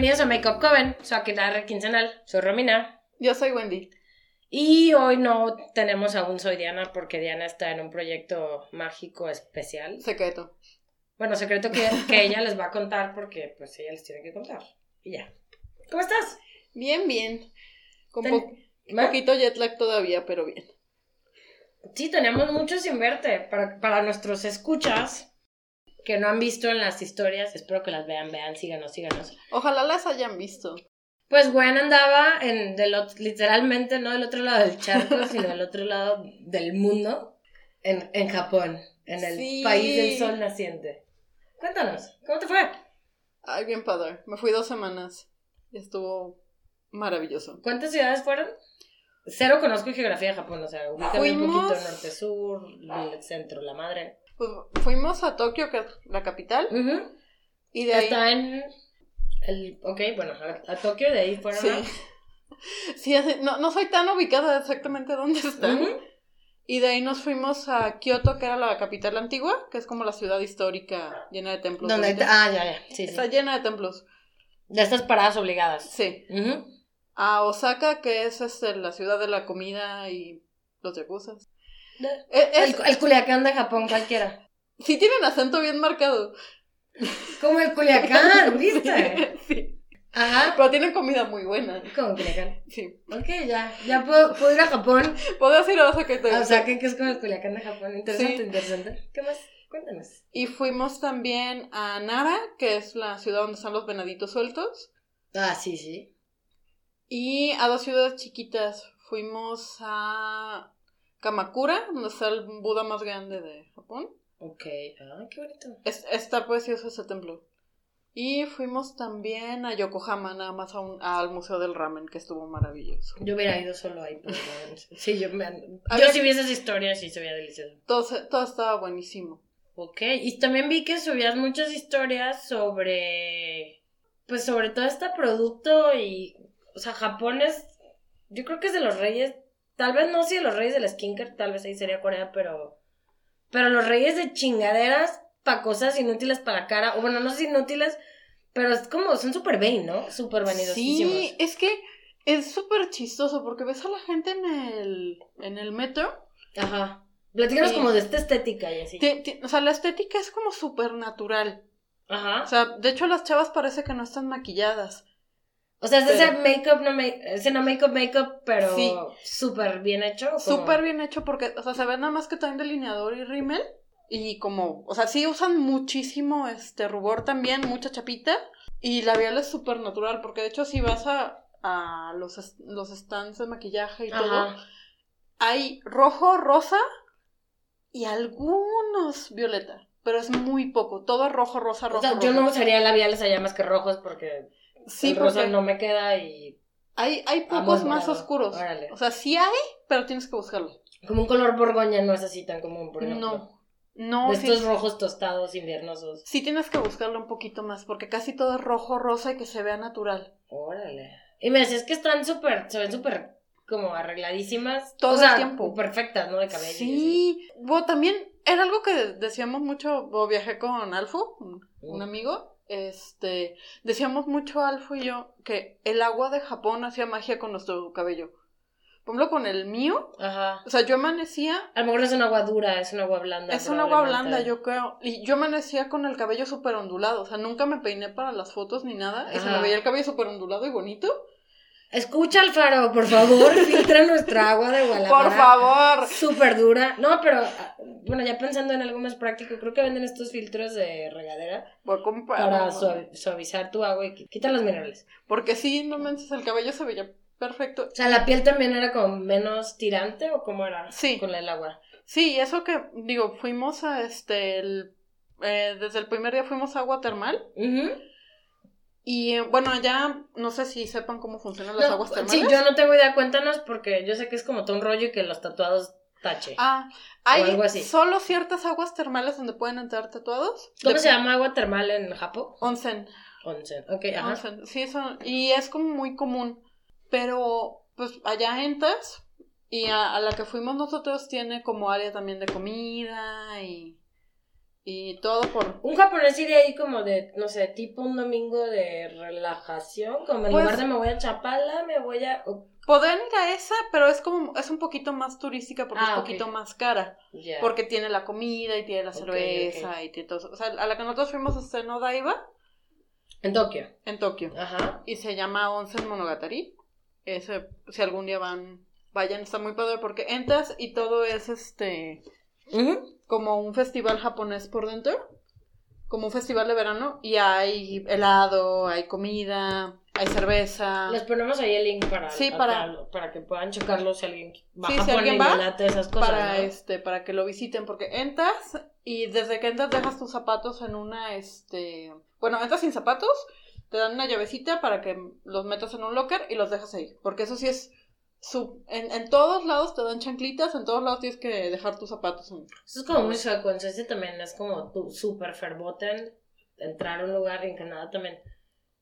Bienvenidos a Makeup Coven, su aquelarre quincenal. Soy Romina. Yo soy Wendy. Y hoy no tenemos aún Soy Diana porque Diana está en un proyecto mágico especial. Secreto. Bueno, secreto que, que ella les va a contar porque pues ella les tiene que contar. Y ya. ¿Cómo estás? Bien, bien. Con Ten- po- ¿Va? poquito jet lag todavía, pero bien. Sí, tenemos mucho sin verte. Para, para nuestros escuchas que no han visto en las historias, espero que las vean, vean, síganos, síganos. Ojalá las hayan visto. Pues Gwen andaba en del, ot- literalmente no del otro lado del charco, sino del otro lado del mundo, en, en Japón, en el Sí. país del sol naciente. Cuéntanos, ¿cómo te fue? Ay, bien padre. Me fui dos semanas y estuvo maravilloso. ¿Cuántas ciudades fueron? Cero conozco geografía de Japón, o sea, ubícame un poquito norte-sur, el centro, la madre. Pues fuimos a Tokio, que es la capital, y de ahí... Está en el, ok, bueno, a, a Tokio, de ahí fueron Sí. Sí, así- no, no soy tan ubicada exactamente dónde están. Y de ahí nos fuimos a Kioto, que era la capital antigua, que es como la ciudad histórica llena de templos. Ahorita. Ah, ya, ya, sí, sí. Está llena de templos. De estas paradas obligadas. Sí. A Osaka, que es este, la ciudad de la comida y los yakuzas. De- Eh, El, el Culiacán de Japón, cualquiera. sí tienen acento bien marcado. Como el Culiacán, ¿viste? Sí. Ajá. Pero tienen comida muy buena. Como Culiacán. Sí. Ok, ya. Ya puedo, puedo ir a Japón. Podés ir a Osaka O sea, que, que es como el Culiacán de Japón. Interesante, Sí. interesante. ¿Qué más? Cuéntanos. Y fuimos también a Nara, que es la ciudad donde están los venaditos sueltos. Ah, sí, sí. Y a dos ciudades chiquitas. Fuimos a Kamakura, donde está el Buda más grande de Japón. Ok. Ay, qué bonito. Es- está precioso ese templo. Y fuimos también a Yokohama, nada más a un- al Museo del Ramen, que estuvo maravilloso. Yo hubiera ido solo ahí. Pero sí, yo me... Yo si vi esas historias y se veía delicioso. Todo, todo estaba buenísimo. Ok. Y también vi que subías muchas historias sobre... Pues sobre todo este producto y... O sea, Japón es... Yo creo que es de los reyes... Tal vez no si los reyes del skincare, tal vez ahí sería Corea, pero... Pero los reyes de chingaderas para cosas inútiles para la cara. O bueno, no sé si inútiles, pero es como... Son súper vain, ¿no? Súper vanidosísimos. Sí, es que es súper chistoso porque ves a la gente en el, en el metro. Ajá. Platícanos Sí. como de esta estética y así. O sea, la estética es como súper natural. Ajá. O sea, de hecho las chavas parece que no están maquilladas. O sea, es ese make-up, no make ese no make-up, make-up, pero Sí. súper bien hecho. ¿o? Súper bien hecho porque, o sea, se ve nada más que traen delineador y rímel. Y como, o sea, sí usan muchísimo este rubor también, mucha chapita. Y labial es súper natural porque de hecho si vas a, a los, los stands de maquillaje y todo, hay rojo, rosa y algunos violeta. Pero es muy poco, todo es rojo, rosa, O rojo. sea, yo rojo. no usaría labiales allá más que rojos porque Sí, el rosa no me queda y hay, hay pocos más morado. oscuros. Órale. O sea, sí hay, pero tienes que buscarlo. como un color borgoña no es así tan común, por ejemplo. No, no, De sí, estos rojos tostados inviernosos. sí tienes que buscarlo un poquito más, porque casi todo es rojo, rosa y que se vea natural. Órale. Y me decías que están súper, se ven súper como arregladísimas. Todo o sea, el tiempo. perfectas, ¿no? De cabello. Sí, bueno, también era algo que decíamos mucho, o viajé con Alfo, un, un Mm. amigo, este, decíamos mucho Alfo y yo que el agua de Japón hacía magia con nuestro cabello. Por ejemplo, con el mío, Ajá. o sea, yo amanecía, A lo mejor es un agua dura, es un agua blanda. es un agua blanda, yo creo, y yo amanecía con el cabello súper ondulado, o sea, nunca me peiné para las fotos ni nada, y se me veía el cabello súper ondulado y bonito. Escucha, Alfaro, por favor, filtra nuestra agua de Guadalajara. Por favor. Súper dura. No, pero, ah, bueno, ya pensando en algo más práctico, creo que venden estos filtros de regadera para suavizar tu agua y qui- quitar los minerales. Porque sí, no manches, el cabello se veía perfecto. O sea, la piel también era como menos tirante o cómo era Sí. con el agua. Sí, eso que, digo, fuimos a este, el, eh, desde el primer día fuimos a agua termal. Ujú. Y eh, bueno, ya no sé si sepan cómo funcionan las No, aguas termales. sí, yo no tengo idea, cuéntanos porque yo sé que es como todo un rollo y que los tatuados tache. Ah, hay algo así. solo ciertas aguas termales donde pueden entrar tatuados. ¿Cómo se llama agua termal en Japón? Onsen. Onsen. Ok, ajá. Onsen, Sí, son, y es como muy común. Pero, pues allá entras y a, a la que fuimos nosotros tiene como área también de comida y, Y todo por... Un japonés iría ahí como de, no sé, tipo un domingo de relajación, como en Pues- lugar de me voy a Chapala, me voy a... Podrían ir a esa, pero es como, es un poquito más turística porque Ah, es un ok. poquito más cara. Porque tiene la comida y tiene la cerveza y tiene todo eso. O sea, a la que nosotros fuimos es en Odaiba, En Tokio. en Tokio. Ajá. Y se llama Onsen Monogatari. Ese, si algún día van, vayan, está muy padre porque entras y todo es este Como un festival japonés por dentro. Como un festival de verano. Y hay helado, hay comida, hay cerveza. Les ponemos ahí el link para, Sí, para- para que puedan checarlo si alguien va Sí, a si alguien va, late esas cosas, para ¿no? este para que lo visiten porque entras y desde que entras dejas tus zapatos en una este bueno entras sin zapatos te dan una llavecita para que los metas en un locker y los dejas ahí porque eso sí es su en, en todos lados te dan chanclitas en todos lados tienes que dejar tus zapatos en- Eso es como muy sueco, en Suecia también es como tu super ferboten entrar a un lugar, y en Canadá también,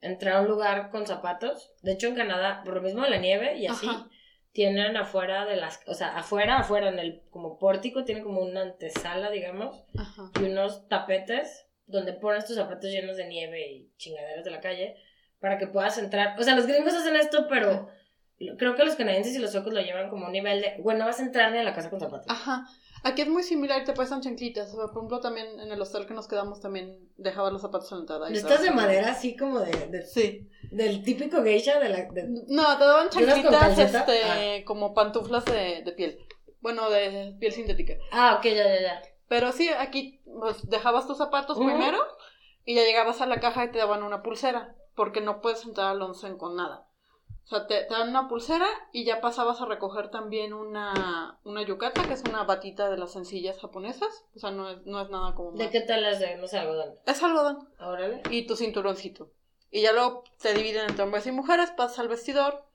entrar a un lugar con zapatos. De hecho, en Canadá, por lo mismo la nieve y así, Ajá. tienen afuera de las, o sea, afuera, afuera, en el como pórtico, tienen como una antesala, digamos, Ajá. y unos tapetes donde pones tus zapatos llenos de nieve y chingaderas de la calle para que puedas entrar. O sea, los gringos hacen esto, pero creo que los canadienses y los suecos lo llevan como un nivel de, bueno, no vas a entrar ni a la casa con zapatos. Ajá. Aquí es muy similar, te prestan chanclitas. Por ejemplo, también en el hostel que nos quedamos también dejaba los zapatos en la entrada. estas de madera así como de, de- Sí. del típico geisha de la... de- No, te daban ¿De unas con chanclitas, este, como pantuflas de, de piel. Bueno, de piel sintética. Ah, ok, ya, ya, ya. Pero sí, aquí pues, dejabas tus zapatos primero y ya llegabas a la caja y te daban una pulsera, porque no puedes entrar al onsen con nada. O sea, te, te dan una pulsera y ya pasabas a recoger también una, una yukata, que es una batita de las sencillas japonesas. O sea, no es, no es nada como... ¿De qué tal es de, no sé, algodón? Es algodón. Órale. Y tu cinturoncito. Y ya luego te dividen entre hombres y mujeres, pasas al vestidor,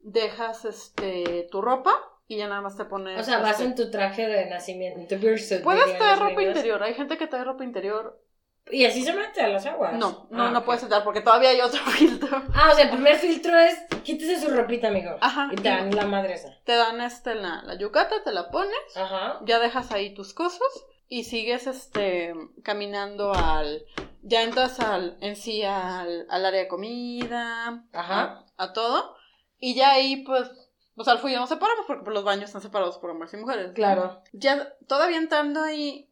dejas este tu ropa y ya nada más te pones... O sea, vas este, en tu traje de nacimiento, en tu birthsuit. Puedes traer ropa interior, hay gente que trae ropa interior. Y así se mete a las aguas. No, no, Ah, no puedes entrar porque todavía hay otro filtro. Ah, o sea, el primer filtro es quítese su ropita, amigo. Ajá. Y te dan la madre esa. Te dan este la, la yukata, te la pones, Ajá. ya dejas ahí tus cosas y sigues este caminando al ya entras al en sí al, al área de comida, Ajá. a, a todo y ya ahí pues o sea, al ya nos separamos porque pues, los baños están separados por hombres y mujeres. Claro. Ya todavía entrando ahí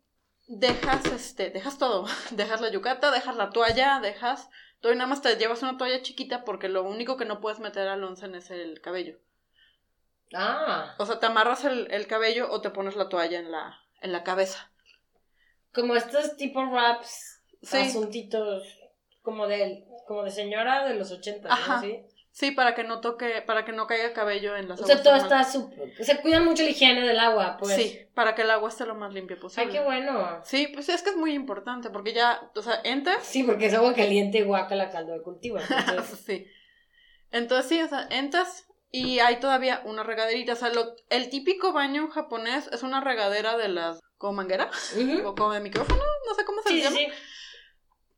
dejas este dejas todo, dejas la yukata, dejas la toalla, dejas todo y nada más te llevas una toalla chiquita porque lo único que no puedes meter al onsen es el cabello. Ah. O sea, te amarras el, el cabello o te pones la toalla en la, en la cabeza. Como estos tipo raps, Sí. asuntitos, como de, como de señora de los 80, ¿no? Ajá. ¿Sí? Sí, para que no toque, para que no caiga cabello en las O sea, aguas todo termales. está súper... Se cuida mucho la higiene del agua, pues. Sí, para que el agua esté lo más limpia posible. Ay, qué bueno. Sí, pues es que es muy importante, porque ya, o sea, entras. Sí, porque es agua caliente y guaca caldo de cultivo. Entonces, sí. Entonces sí, o sea, entras y hay todavía una regaderita. O sea, lo- el típico baño japonés es una regadera de las, como manguera, o como de micrófono, no sé cómo se Sí, llama. sí, sí.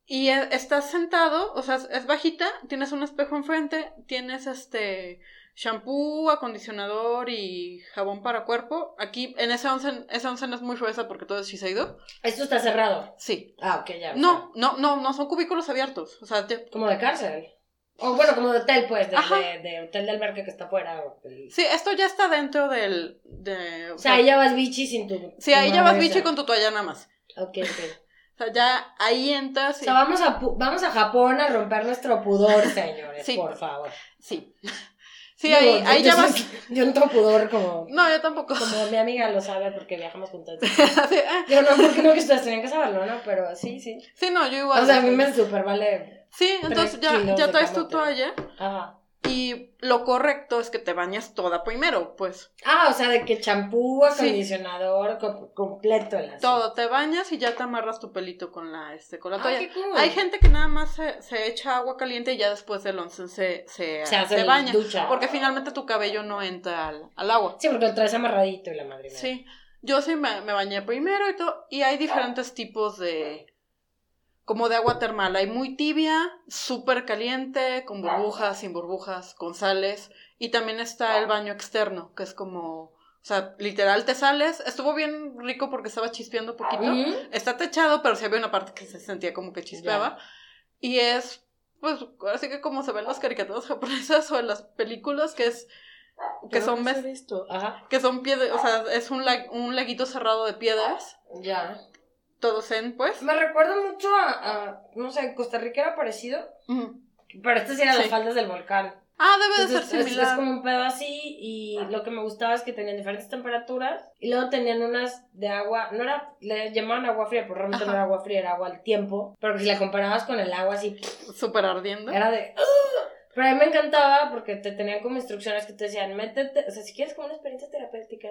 Y e- estás sentado, o sea, es- bajita, tienes un espejo enfrente, tienes este shampoo, acondicionador y jabón para cuerpo. Aquí, en ese onsen, es muy fresa porque todo es Shiseido. Esto está cerrado. Sí. Ah, ok, ya. o No, no, no, no son cubículos abiertos. O sea, te- como de cárcel. O bueno, como de hotel, pues, de, de, de hotel del merque que está afuera. o sí, esto ya está dentro del... De, O sea, ahí ya vas bichi sin tu. Sí, ahí ya vas esa. con tu toalla nada más. Ok, ok. O sea, ya ahí entras O y... sea, vamos a, vamos a Japón a romper nuestro pudor, señores, Sí. por favor. Sí. Sí, ahí, ahí yo ya soy- vas... Yo no tengo pudor como, No, yo tampoco. como mi amiga lo sabe porque viajamos juntas. Sí, ah, Yo no, porque no que ustedes tenían que saberlo, ¿no? Pero sí, sí. sí, no, yo igual. O sea, a mí me super vale. Sí, entonces ya, ya traes tu toalla Ajá. Y lo correcto es que te bañas toda primero, pues Ah, o sea, de que champú, acondicionador, co- completo el asunto. todo, te bañas y ya te amarras tu pelito con la, este, con la Ah, toalla. qué cool. Hay gente que nada más se, se echa agua caliente y ya después del once se, se, Se hace se baña, ducha. porque finalmente tu cabello no entra al, al agua. Sí, porque lo traes amarradito y la madre. Sí, yo sí me, me bañé primero y todo, y hay diferentes tipos de, como de agua termal. Hay muy tibia, súper caliente, con burbujas, sin burbujas, con sales, y también está el baño externo, que es como O sea, literal te sales. Estuvo bien rico porque estaba chispeando poquito. Ujú. Está techado, pero sí había una parte que se sentía como que chispeaba. Y es, pues, así que como se ven las caricaturas japonesas o en las películas, que es, que Creo son, visto. Ajá. que son piedras, o sea, es un, lag- un laguito cerrado de piedras, Ya. Todo zen, pues. Me recuerda mucho a, a, no sé, Costa Rica era parecido, pero este sí era Sí. las faldas del volcán. Ah, debe de ser similar. es como un pedo así y lo que me gustaba es que tenían diferentes temperaturas y luego tenían unas de agua, no era, le llamaban agua fría, pero realmente no era agua fría, era agua al tiempo, pero si la comparabas con el agua así, Súper ardiendo. era de... "Ugh". Pero a mí me encantaba porque te tenían como instrucciones que te decían, métete, o sea, si quieres como una experiencia terapéutica,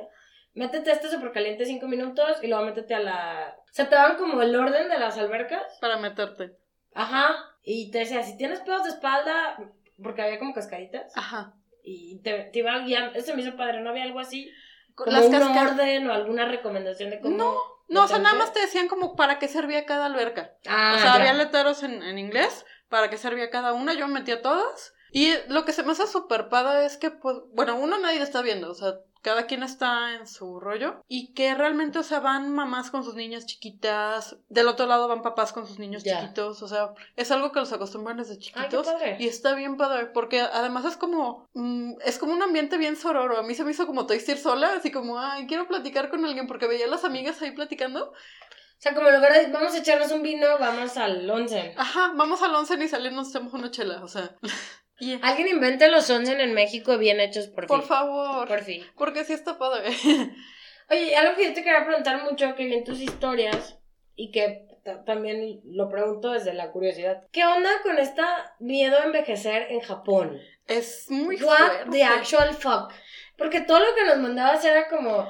métete a este súper caliente cinco minutos y luego métete a la... O sea, te daban como el orden de las albercas Para meterte. Ajá. Y te decía, si tienes pedos de espalda, porque había como cascaditas, Ajá. y te, te iba guiando, ese me hizo padre, ¿no había algo así? Como Las un orden o alguna recomendación de cómo... No, No, o sea, nada más te decían como para qué servía cada alberca. Ah, o sea, ya. había letreros en, en inglés para qué servía cada una. Yo me metí a todas. Y lo que se me hace súper padre es que, pues, bueno, uno nadie lo está viendo, o sea, cada quien está en su rollo. Y que realmente, o sea, van mamás con sus niñas chiquitas, del otro lado van papás con sus niños chiquitos, o sea, es algo que los acostumbran desde Ay, qué chiquitos. padre. y está bien padre, porque además es como, mm, es como un ambiente bien sororo. A mí se me hizo como Toy sola, así como, ay, quiero platicar con alguien, porque veía a las amigas ahí platicando. O sea, como en lugar de vamos a echarnos un vino, vamos al onsen. Ajá, vamos al once y salir nos echamos una chela, o sea. Alguien invente los onsen en México bien hechos por, por fin. favor, Por fin. porque sí está padre. Oye, algo que yo te quería preguntar mucho, que vi en tus historias, y que ta- también lo pregunto desde la curiosidad. ¿Qué onda con esta miedo a envejecer en Japón? Es muy What fuerte. the actual fuck. Porque todo lo que nos mandabas era como,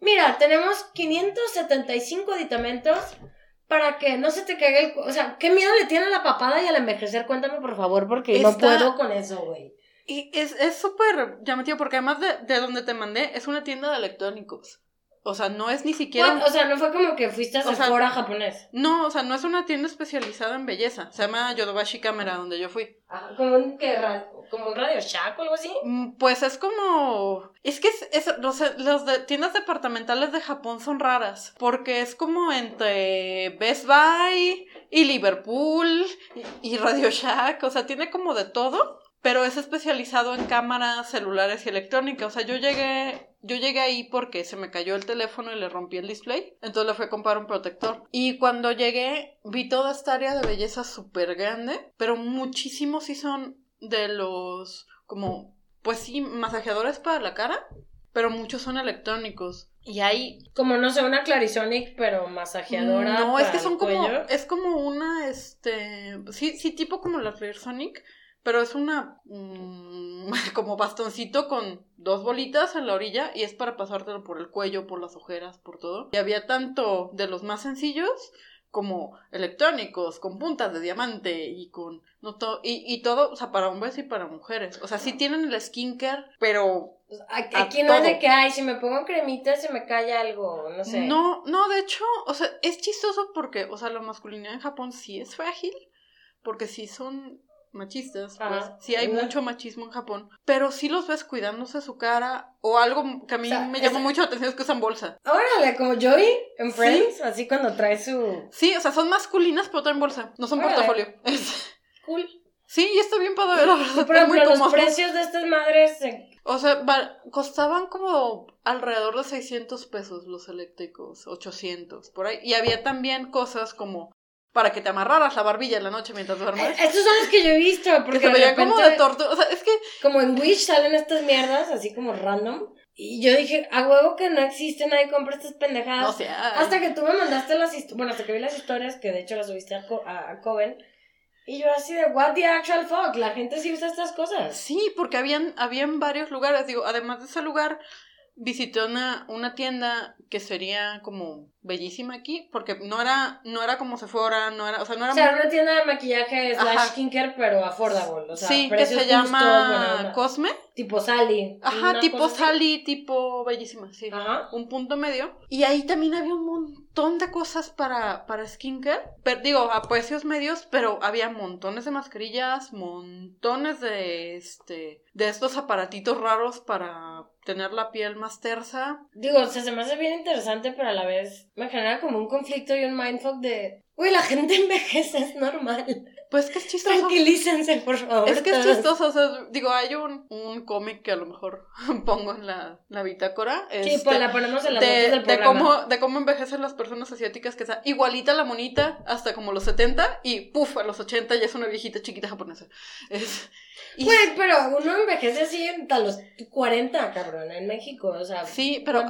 mira, tenemos 575 aditamentos para que no se te caiga el... O sea, ¿qué miedo le tiene a la papada y al envejecer? Cuéntame, por favor, porque no Está- puedo con eso, güey. Y es es súper llamativo, porque además de, de donde te mandé, es una tienda de electrónicos. O sea, no es ni siquiera... O sea, no fue como que fuiste a O sea, Sephora japonés. No, o sea, no es una tienda especializada en belleza. Se llama Yodobashi Camera, donde yo fui. Ajá, como un, que como un Radio Shack o algo así. Mm, Pues es como. Es que es, es- los, los de tiendas departamentales de Japón son raras. Porque es como entre Best Buy y Liverpool y, y Radio Shack. O sea, tiene como de todo. Pero es especializado en cámaras, celulares y electrónica. O sea, yo llegué. Yo llegué ahí porque se me cayó el teléfono y le rompí el display. Entonces le fui a comprar un protector. Y cuando llegué, vi toda esta área de belleza súper grande. Pero muchísimos sí son de los. como. Pues sí, masajeadores para la cara. Pero muchos son electrónicos. Y hay Como, no sé, una Clarisonic, pero masajeadora no, es que son como, cuello. es como una, este, sí, sí, tipo como la Clear Sonic, pero es una, mm, como bastoncito con dos bolitas en la orilla y es para pasártelo por el cuello, por las ojeras, por todo. Y había tanto de los más sencillos como electrónicos, con puntas de diamante y con, no to- y, y todo, o sea, para hombres y para mujeres. O sea, sí tienen el skincare, pero Pues, Aquí, a aquí no es de que, ay, si me pongo cremita se me cae algo, no sé. No, no, de hecho, o sea, es chistoso porque, o sea, la masculinidad en Japón sí es frágil, porque sí son machistas, pues, Ajá. sí hay mucho machismo en Japón, pero sí los ves cuidándose su cara, o algo que a mí O sea, me llamó mucho la atención es que usan bolsa. Órale, como Joey en Sí. Friends, así cuando trae su... Sí, o sea, son masculinas, pero traen bolsa, no son Órale. portafolio. Cool. Sí, y está bien padre, la verdad, Por es muy ejemplo, los precios de estas madres... O sea, costaban como alrededor de 600 pesos los eléctricos, 800, por ahí. Y había también cosas como para que te amarraras la barbilla en la noche mientras duermes. eh, estos son los que yo he visto, porque que se de veían como de repente, tortuga. O sea, es que como en Wish salen estas mierdas, así como random. Y yo dije, a huevo que no existe, nadie compra estas pendejadas. no sé. ay. Hasta que tú me mandaste las historias, bueno, hasta que vi las historias, que de hecho las subiste a, Co- a, a Coven, y yo así de, what the actual fuck, la gente sí usa estas cosas. Sí, porque habían, habían varios lugares. Digo, además de ese lugar, visité una, una tienda que sería como bellísima aquí, porque no era, no era como Sephora, no era, o sea, no era O sea, muy- una tienda de maquillaje slash Ajá. skincare, pero affordable, o sea, sí, que se llama. Cosme. tipo Sally. Ajá, tipo. Sally, tipo bellísima, sí. Ajá. un punto medio. Y ahí también había un montón de cosas para, para skincare. Pero, digo, a precios medios, pero había montones de mascarillas, montones de este de estos aparatitos raros para tener la piel más tersa. Digo, o sea, se me hace bien interesante, pero a la vez me genera como un conflicto y un mindfuck de, uy, la gente envejece, es normal. Pues que es chistoso. Tranquilícense, por favor. Es que es chistoso, o sea, digo, hay un, un cómic que a lo mejor pongo en la, la bitácora. Sí, este, pues la ponemos en las de, del de programa. cómo, de cómo envejecen las personas asiáticas, que está igualita la monita hasta como los 70 y puf, a los 80 ya es una viejita chiquita japonesa. Es, Güey, pero uno envejece así hasta los 40, cabrón, en México, o sea. sí, pero,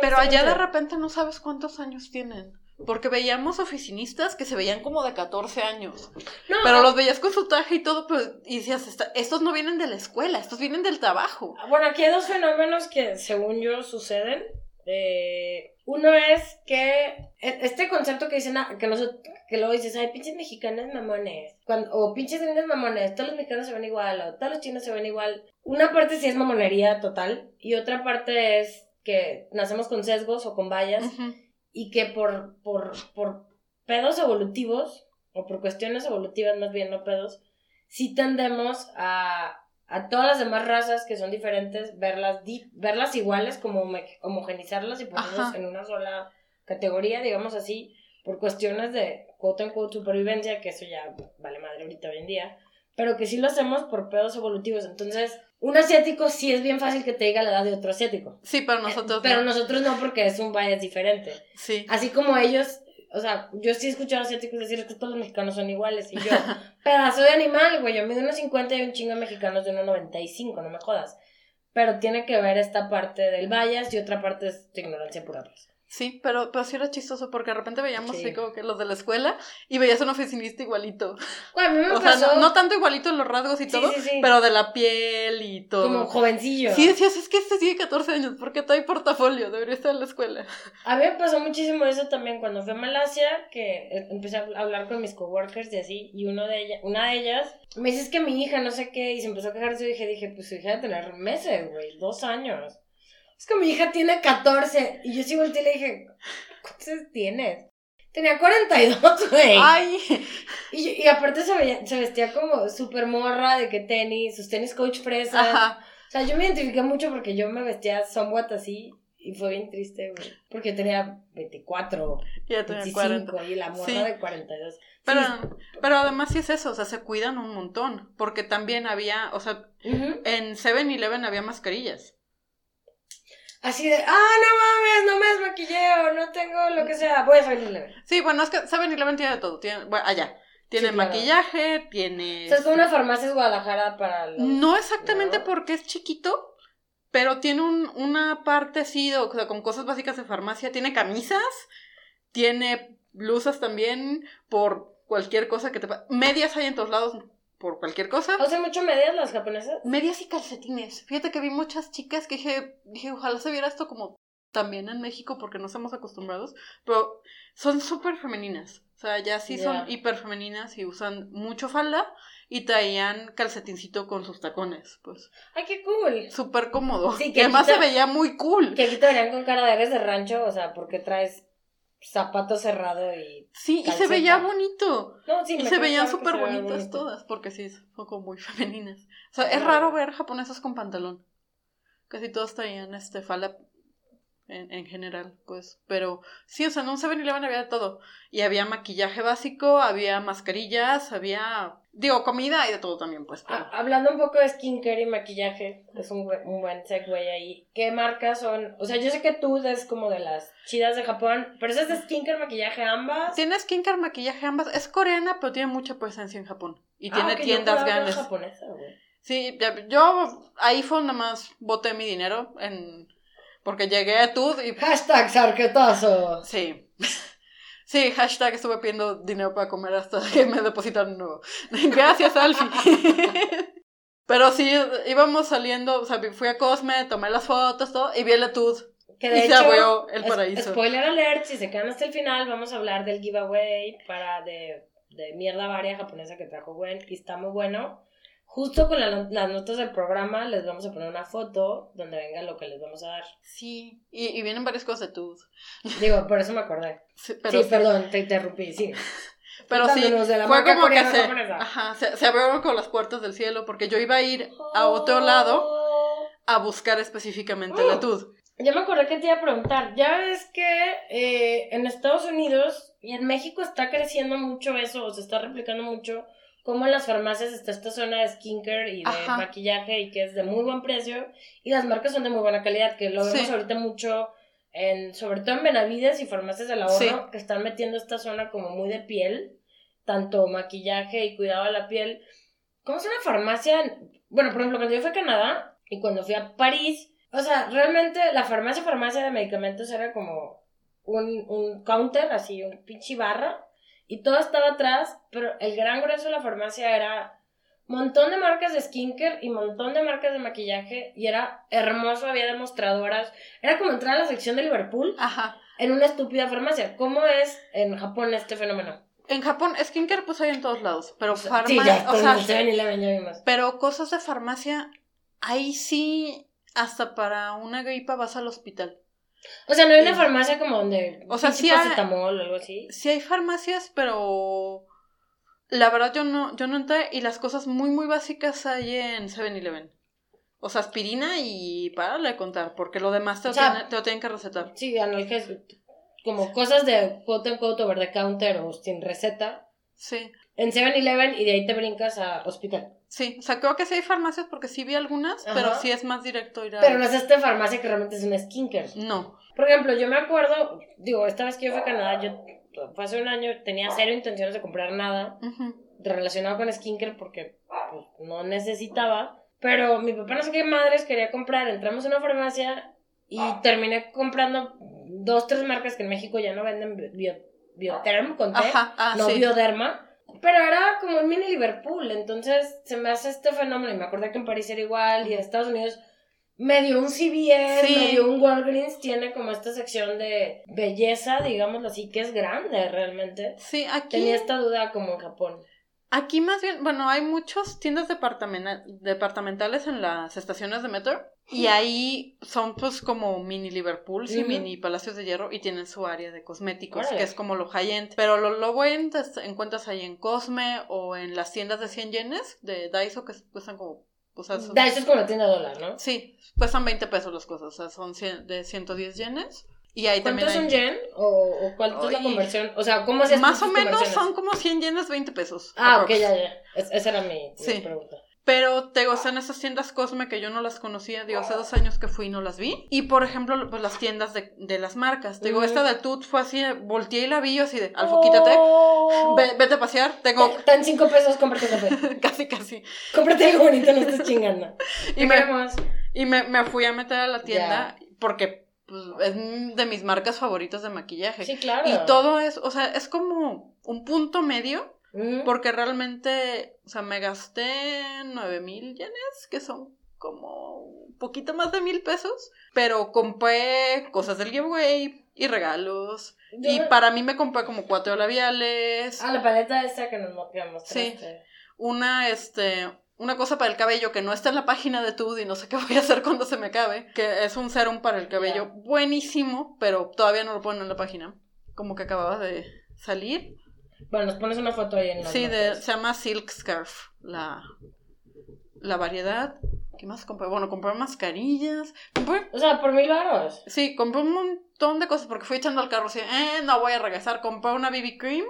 pero allá de repente no sabes cuántos años tienen. Porque veíamos oficinistas que se veían como de 14 años. No, Pero los veías con su traje y todo, pero y decías, "Esta- estos no vienen de la escuela, estos vienen del trabajo. Bueno, aquí hay dos fenómenos que, según yo, suceden. Eh, uno es que e- este concepto que dicen, ah, que, nosotros, que luego dices, ay, pinches mexicanos mamones, Cuando- o pinches gringos mamones, todos los mexicanos se ven igual, o todos los chinos se ven igual. Una parte sí es mamonería total, y otra parte es que nacemos con sesgos o con vallas, y que por, por, por pedos evolutivos, o por cuestiones evolutivas más bien, no pedos, sí tendemos a, a todas las demás razas que son diferentes, verlas, di- verlas iguales, como homo- homogenizarlas y ponerlas en una sola categoría, digamos así, por cuestiones de quote unquote supervivencia, que eso ya vale madre ahorita hoy en día, pero que sí lo hacemos por pedos evolutivos. Entonces, un asiático sí es bien fácil que te diga la edad de otro asiático. Sí, pero nosotros Pero no. nosotros no, porque es un bias diferente. Sí. Así como ellos, o sea, yo sí he escuchado asiáticos decir "Es que todos los mexicanos son iguales. Y yo, pedazo de animal, güey. Yo mido unos 50 y un chingo de mexicanos de 1,95, no me jodas. Pero tiene que ver esta parte del bias y otra parte es tu ignorancia pura. Pues. Sí, pero, pero sí era chistoso porque de repente veíamos Sí. así como que los de la escuela y veías un oficinista igualito. Güey, a mí me O sea, no, no tanto igualito en los rasgos y Sí, todo, sí, pero de la piel y todo. como jovencillo. Sí, decías, es que este tiene 14 años, porque trae portafolio, debería estar en la escuela. A mí me pasó muchísimo eso también cuando fui a Malasia, que eh, empecé a hablar con mis coworkers y así, y uno de ellas, una de ellas me dice es que mi hija no sé qué, y se empezó a quejar de su hija, y dije, pues su hija debe tener meses, güey, dos años. Es que mi hija tiene 14, y yo sí volteé y le dije, ¿cuántos tienes? Tenía 42, güey. Ay, Y, y aparte se, veía- se vestía como súper morra, de que tenis, sus tenis coach fresa. ajá. O sea, yo me identifiqué mucho porque yo me vestía somewhat así, y fue bien triste, güey. Porque yo tenía 24, Ya tenía 25 40. y la morra Sí. de 42. Pero, Sí. pero además sí es eso, o sea, se cuidan un montón, porque también había, o sea, Ujú. en 7-Eleven había mascarillas. Así de, ah, no mames, no me desmaquilleo, no tengo lo que sea, voy a salir leve. Sí, bueno, es que 7-Eleven tiene de todo, tiene, bueno, allá, tiene Sí, claro. maquillaje, tiene... O sea, es como una farmacia de Guadalajara para los... No exactamente ¿no? porque es chiquito, pero tiene un, una parte así, o sea, con cosas básicas de farmacia. Tiene camisas, tiene blusas también por cualquier cosa que te... Medias hay en todos lados por cualquier cosa. ¿Usan mucho medias las japonesas? Medias y calcetines. Fíjate que vi muchas chicas que dije, dije, ojalá se viera esto como también en México porque no estamos acostumbrados, pero son súper femeninas. O sea, ya sí son hiper femeninas y usan mucho falda y traían calcetincito con sus tacones, pues. Ay, qué cool. Súper cómodo. Sí, y que además quita- se veía muy cool. Que aquí te verían con cara de eres de rancho, o sea, porque traes zapato cerrado y... Sí, y se veía bonito. No, sí, y se veían súper se bonitas bonito. todas, porque sí, son como muy femeninas. O sea, es raro ver japonesas con pantalón. Casi todas traían este falda en, en general, pues. Pero sí, o sea, en un 7-Eleven había de todo. Y había maquillaje básico, había mascarillas, había. Digo, comida y de todo también, pues. pero- hablando un poco de skincare y maquillaje, es un, buen- un buen segue ahí. ¿Qué marcas son? O sea, yo sé que tú es como de las chidas de Japón, pero ¿es de skincare, maquillaje ambas? Tiene skincare, maquillaje, ambas. Es coreana, pero tiene mucha presencia en Japón. Y Ah, tiene tiendas grandes. japonesa, güey. Sí, yo ahí fue nada más boté mi dinero en porque llegué a TUD y Hashtag sarquetazo. sí. Sí, hashtag estuve pidiendo dinero para comer hasta que me depositaron nuevo. Gracias, Alfie. Pero sí, íbamos saliendo, o sea, fui a Cosme, tomé las fotos, todo, y vi el etud. Que Y de se hecho, abrió el paraíso. spoiler alert, si se quedan hasta el final, vamos a hablar del giveaway para de, de mierda varia japonesa que trajo Gwen, y está muy bueno. Justo con la- las notas del programa les vamos a poner una foto donde venga lo que les vamos a dar. Sí, y, y vienen varias cosas de. Digo, por eso me acordé. Sí, pero sí, perdón, te interrumpí, sí. Pero sí, Contándonos de la fue como que se, ajá, se, se abrieron con las puertas del cielo porque yo iba a ir a otro lado Oh. a buscar específicamente la Uh. tud. Ya me acordé que te iba a preguntar. Ya ves que eh, en Estados Unidos y en México está creciendo mucho eso, o se está replicando mucho, como en las farmacias está esta zona de skincare y de Ajá. maquillaje y que es de muy buen precio y las marcas son de muy buena calidad, que lo vemos Sí. ahorita mucho en, sobre todo en Benavides y farmacias del ahorro, Sí. que están metiendo esta zona como muy de piel, tanto maquillaje y cuidado de la piel. ¿Cómo es una farmacia? Bueno, por ejemplo, cuando yo fui a Canadá y cuando fui a París, o sea, realmente la farmacia, farmacia de medicamentos era como un, un counter, así, un pinche barra, y todo estaba atrás, pero el gran grueso de la farmacia era montón de marcas de skincare y montón de marcas de maquillaje, y era hermoso, había demostradoras, era como entrar a la sección de Liverpool Ajá. en una estúpida farmacia. ¿Cómo es en Japón este fenómeno? En Japón, skincare pues hay en todos lados, pero sí, farmacia, ya, o sea, el 7-Eleven ya vimos. pero cosas de farmacia, ahí sí, hasta para una gripa vas al hospital. O sea, no hay una farmacia como donde. O sea, sí hay- o algo así. Sí hay farmacias, pero la verdad yo no, yo no entré y las cosas muy muy básicas hay en 7-Eleven. O sea, aspirina y párale de contar, porque lo demás te, lo O sea, tienen- te lo tienen que recetar. Sí, analgésicos. Como cosas de quote en quote over the counter o sin receta. Sí, En 7-Eleven y de ahí te brincas a hospital. sí. O sea, creo que sí hay farmacias porque sí vi algunas, Ajá. pero sí es más directo ir a... Pero no es esta farmacia que realmente es una skincare. No. Por ejemplo, yo me acuerdo, digo, esta vez que yo fui a Canadá, yo fue hace un año, tenía cero intenciones de comprar nada Ujú. relacionado con skincare porque pues, no necesitaba. Pero mi papá no sé qué madres quería comprar. Entramos a una farmacia y terminé comprando dos, tres marcas que en México ya no venden bio, Bioterm con T, Ajá, ah, no sí. Bioderma. Pero era como un mini Liverpool, entonces se me hace este fenómeno y me acordé que en París era igual y en Estados Unidos medio un Sí. medio un Walgreens tiene como esta sección de belleza, digámoslo así, que es grande realmente. Sí, aquí... Tenía esta duda como en Japón. Aquí más bien, bueno, hay muchas tiendas departamentales en las estaciones de metro y ahí son pues como mini Liverpool y mini Palacios de Hierro y tienen su área de cosméticos, Órale. que es como lo high-end. Pero lo, lo buen te encuentras ahí en Cosme o en las tiendas de 100 yenes de Daiso que cuestan como... O sea, son- Da, eso es como la tienda de dólar, ¿no? sí, cuestan 20 pesos las cosas, o sea, son 100 de 110 yenes. Y ahí también ¿Cuántos hay... son yen? ¿O, o cuánto es la conversión? O sea, ¿cómo hacías Más o menos son como 100 yenes, 20 pesos. Ah, ok, aprox. ya, ya. Es- esa era mi, pregunta. Pero te digo, en esas tiendas Cosme que yo no las conocía, digo, hace dos años que fui y no las vi. Y por ejemplo, pues las tiendas de, de las marcas. Te digo, esta de Tut fue así, volteé y la vi yo así de, Alfo, quítate, Oh. ve- vete a pasear, tengo en cinco pesos, cómprate un café. casi casi. cómprate algo bonito, no estés chingando. Y me, Queremos. y me, me fui a meter a la tienda porque pues, es de mis marcas favoritas de maquillaje. Sí, claro. Y todo es, o sea, es como un punto medio. Porque realmente, o sea, me gasté nueve mil yenes, que son como un poquito más de mil pesos, pero compré cosas del giveaway y regalos. Yo Y para mí me compré como cuatro labiales, Ah, la paleta esta que nos mo- que mostraste. Sí. una, este, una cosa para el cabello que no está en la página de Tud y no sé qué voy a hacer cuando se me acabe, que es un serum para el cabello buenísimo, pero todavía no lo ponen en la página, como que acababa de salir. Bueno, nos pones una foto ahí en las Sí, de, se llama Silk Scarf, la, la variedad. ¿Qué más compré? Bueno, compré mascarillas. Compré, O sea, por mil baros. sí, compré un montón de cosas porque fui echando al carro así, eh, no voy a regresar. Compré una BB Cream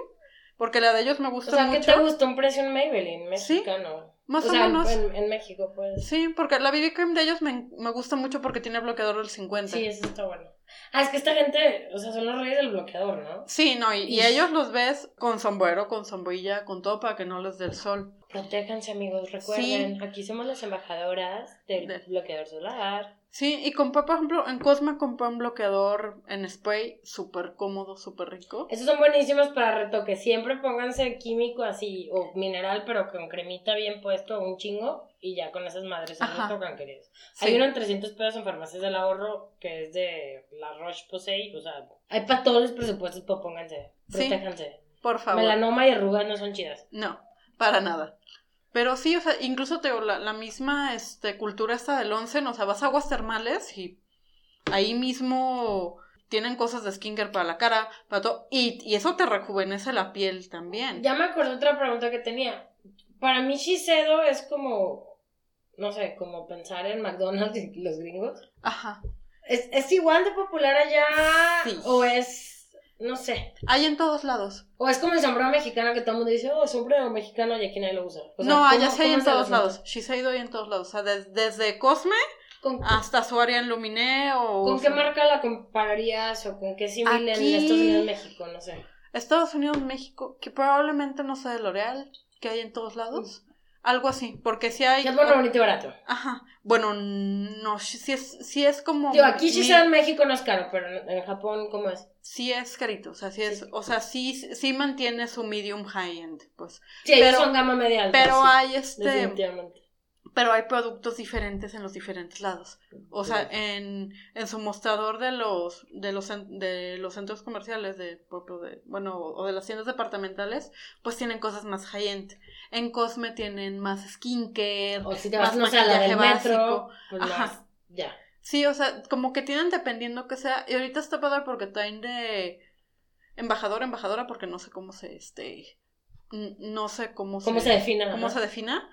porque la de ellos me O gusta sea, ¿qué mucho. te gustó un precio en Maybelline Sí, mexicano? Más o o sea, menos. En, en México, pues. Sí, porque la BB Cream de ellos me, me gusta mucho porque tiene bloqueador del 50. Sí, eso está bueno. Ah, es que esta gente, o sea, son los reyes del bloqueador, ¿no? Sí, no, y, y Y- ellos los ves con sombrero, con sombrilla, con todo para que no les dé el sol. Protéjanse, amigos. Recuerden, aquí somos las embajadoras del De- bloqueador solar. Sí, y compré, por ejemplo, en Cosme compré un bloqueador en spray súper cómodo, súper rico. Estos son buenísimos para retoque. Siempre pónganse químico así, o mineral, pero con cremita bien puesto, un chingo, y ya con esas madres se retocan, queridos. Sí. Hay uno en 300 pesos en farmacias del ahorro que es de la Roche-Posay. O sea, hay para todos los presupuestos, pues pónganse. Sí. Protéjanse. Por favor. Melanoma y arrugas no son chidas. No, para nada. Pero sí, o sea, incluso te la, la misma este, cultura esta del once, o sea, vas a aguas termales y ahí mismo tienen cosas de skincare para la cara, para todo, y, y eso te rejuvenece la piel también. Ya me acordé otra pregunta que tenía. Para mí Shiseido es como no sé, como pensar en McDonald's y los gringos. Ajá. ¿Es, es igual de popular allá? Sí. ¿O es, no sé? Hay en todos lados. ¿O es como el sombrero mexicano que todo el mundo dice, oh, sombrero mexicano y aquí nadie lo usa? O sea, no, allá ¿cómo- sí hay en todos lados. Shiseido hay en todos lados. O sea, des- desde Cosme ¿Con, hasta su área en Luminé o... ¿con qué marca la compararías o con qué similar Aquí- en Estados Unidos, México? No sé. Estados Unidos, México, que probablemente no sea de L'Oreal, que hay en todos lados. Algo así, porque si hay... Es bueno, bonito y barato. Ajá. Bueno, no, sí es, sí es como... Digo, aquí sí sea en México no es caro, pero en, Japón, ¿cómo es? Sí es carito, o sea, sí es... Sí. O sea, sí, sí mantiene su medium high-end, pues. Sí, Pero- son gama media alta. Pero sí, hay este... Definitivamente. Pero hay productos diferentes en los diferentes lados. O sea, en, en su mostrador de los de los de los centros comerciales de, de bueno o de las tiendas departamentales, pues tienen cosas más high end. En Cosme tienen más skincare. O si te más vas, no sé, a la del maquillaje metro, básico. pues Ajá. más, ya. Sí, o sea, como que tienen dependiendo que sea. Y ahorita está padre porque traen de embajador, embajadora, porque no sé cómo se este no sé cómo, ¿Cómo se define? cómo ajá? se defina.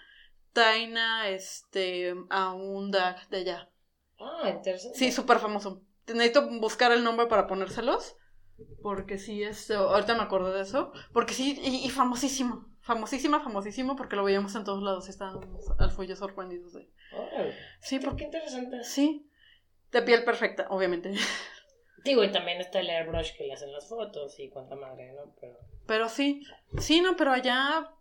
Traen a este a un drag de allá. Ah, interesante. Sí, súper famoso. Necesito buscar el nombre para ponérselos. Porque sí, es. Ahorita me acordé de eso. Porque sí, y, y famosísimo. Famosísima, famosísimo, porque lo veíamos en todos lados estábamos al follo sorprendidos de. Sí, Qué- porque. Qué interesante. Sí. De piel perfecta, obviamente. Digo, y también está el airbrush que le hacen las fotos y cuánta madre, ¿no? Pero... Pero sí. Sí, no, pero allá.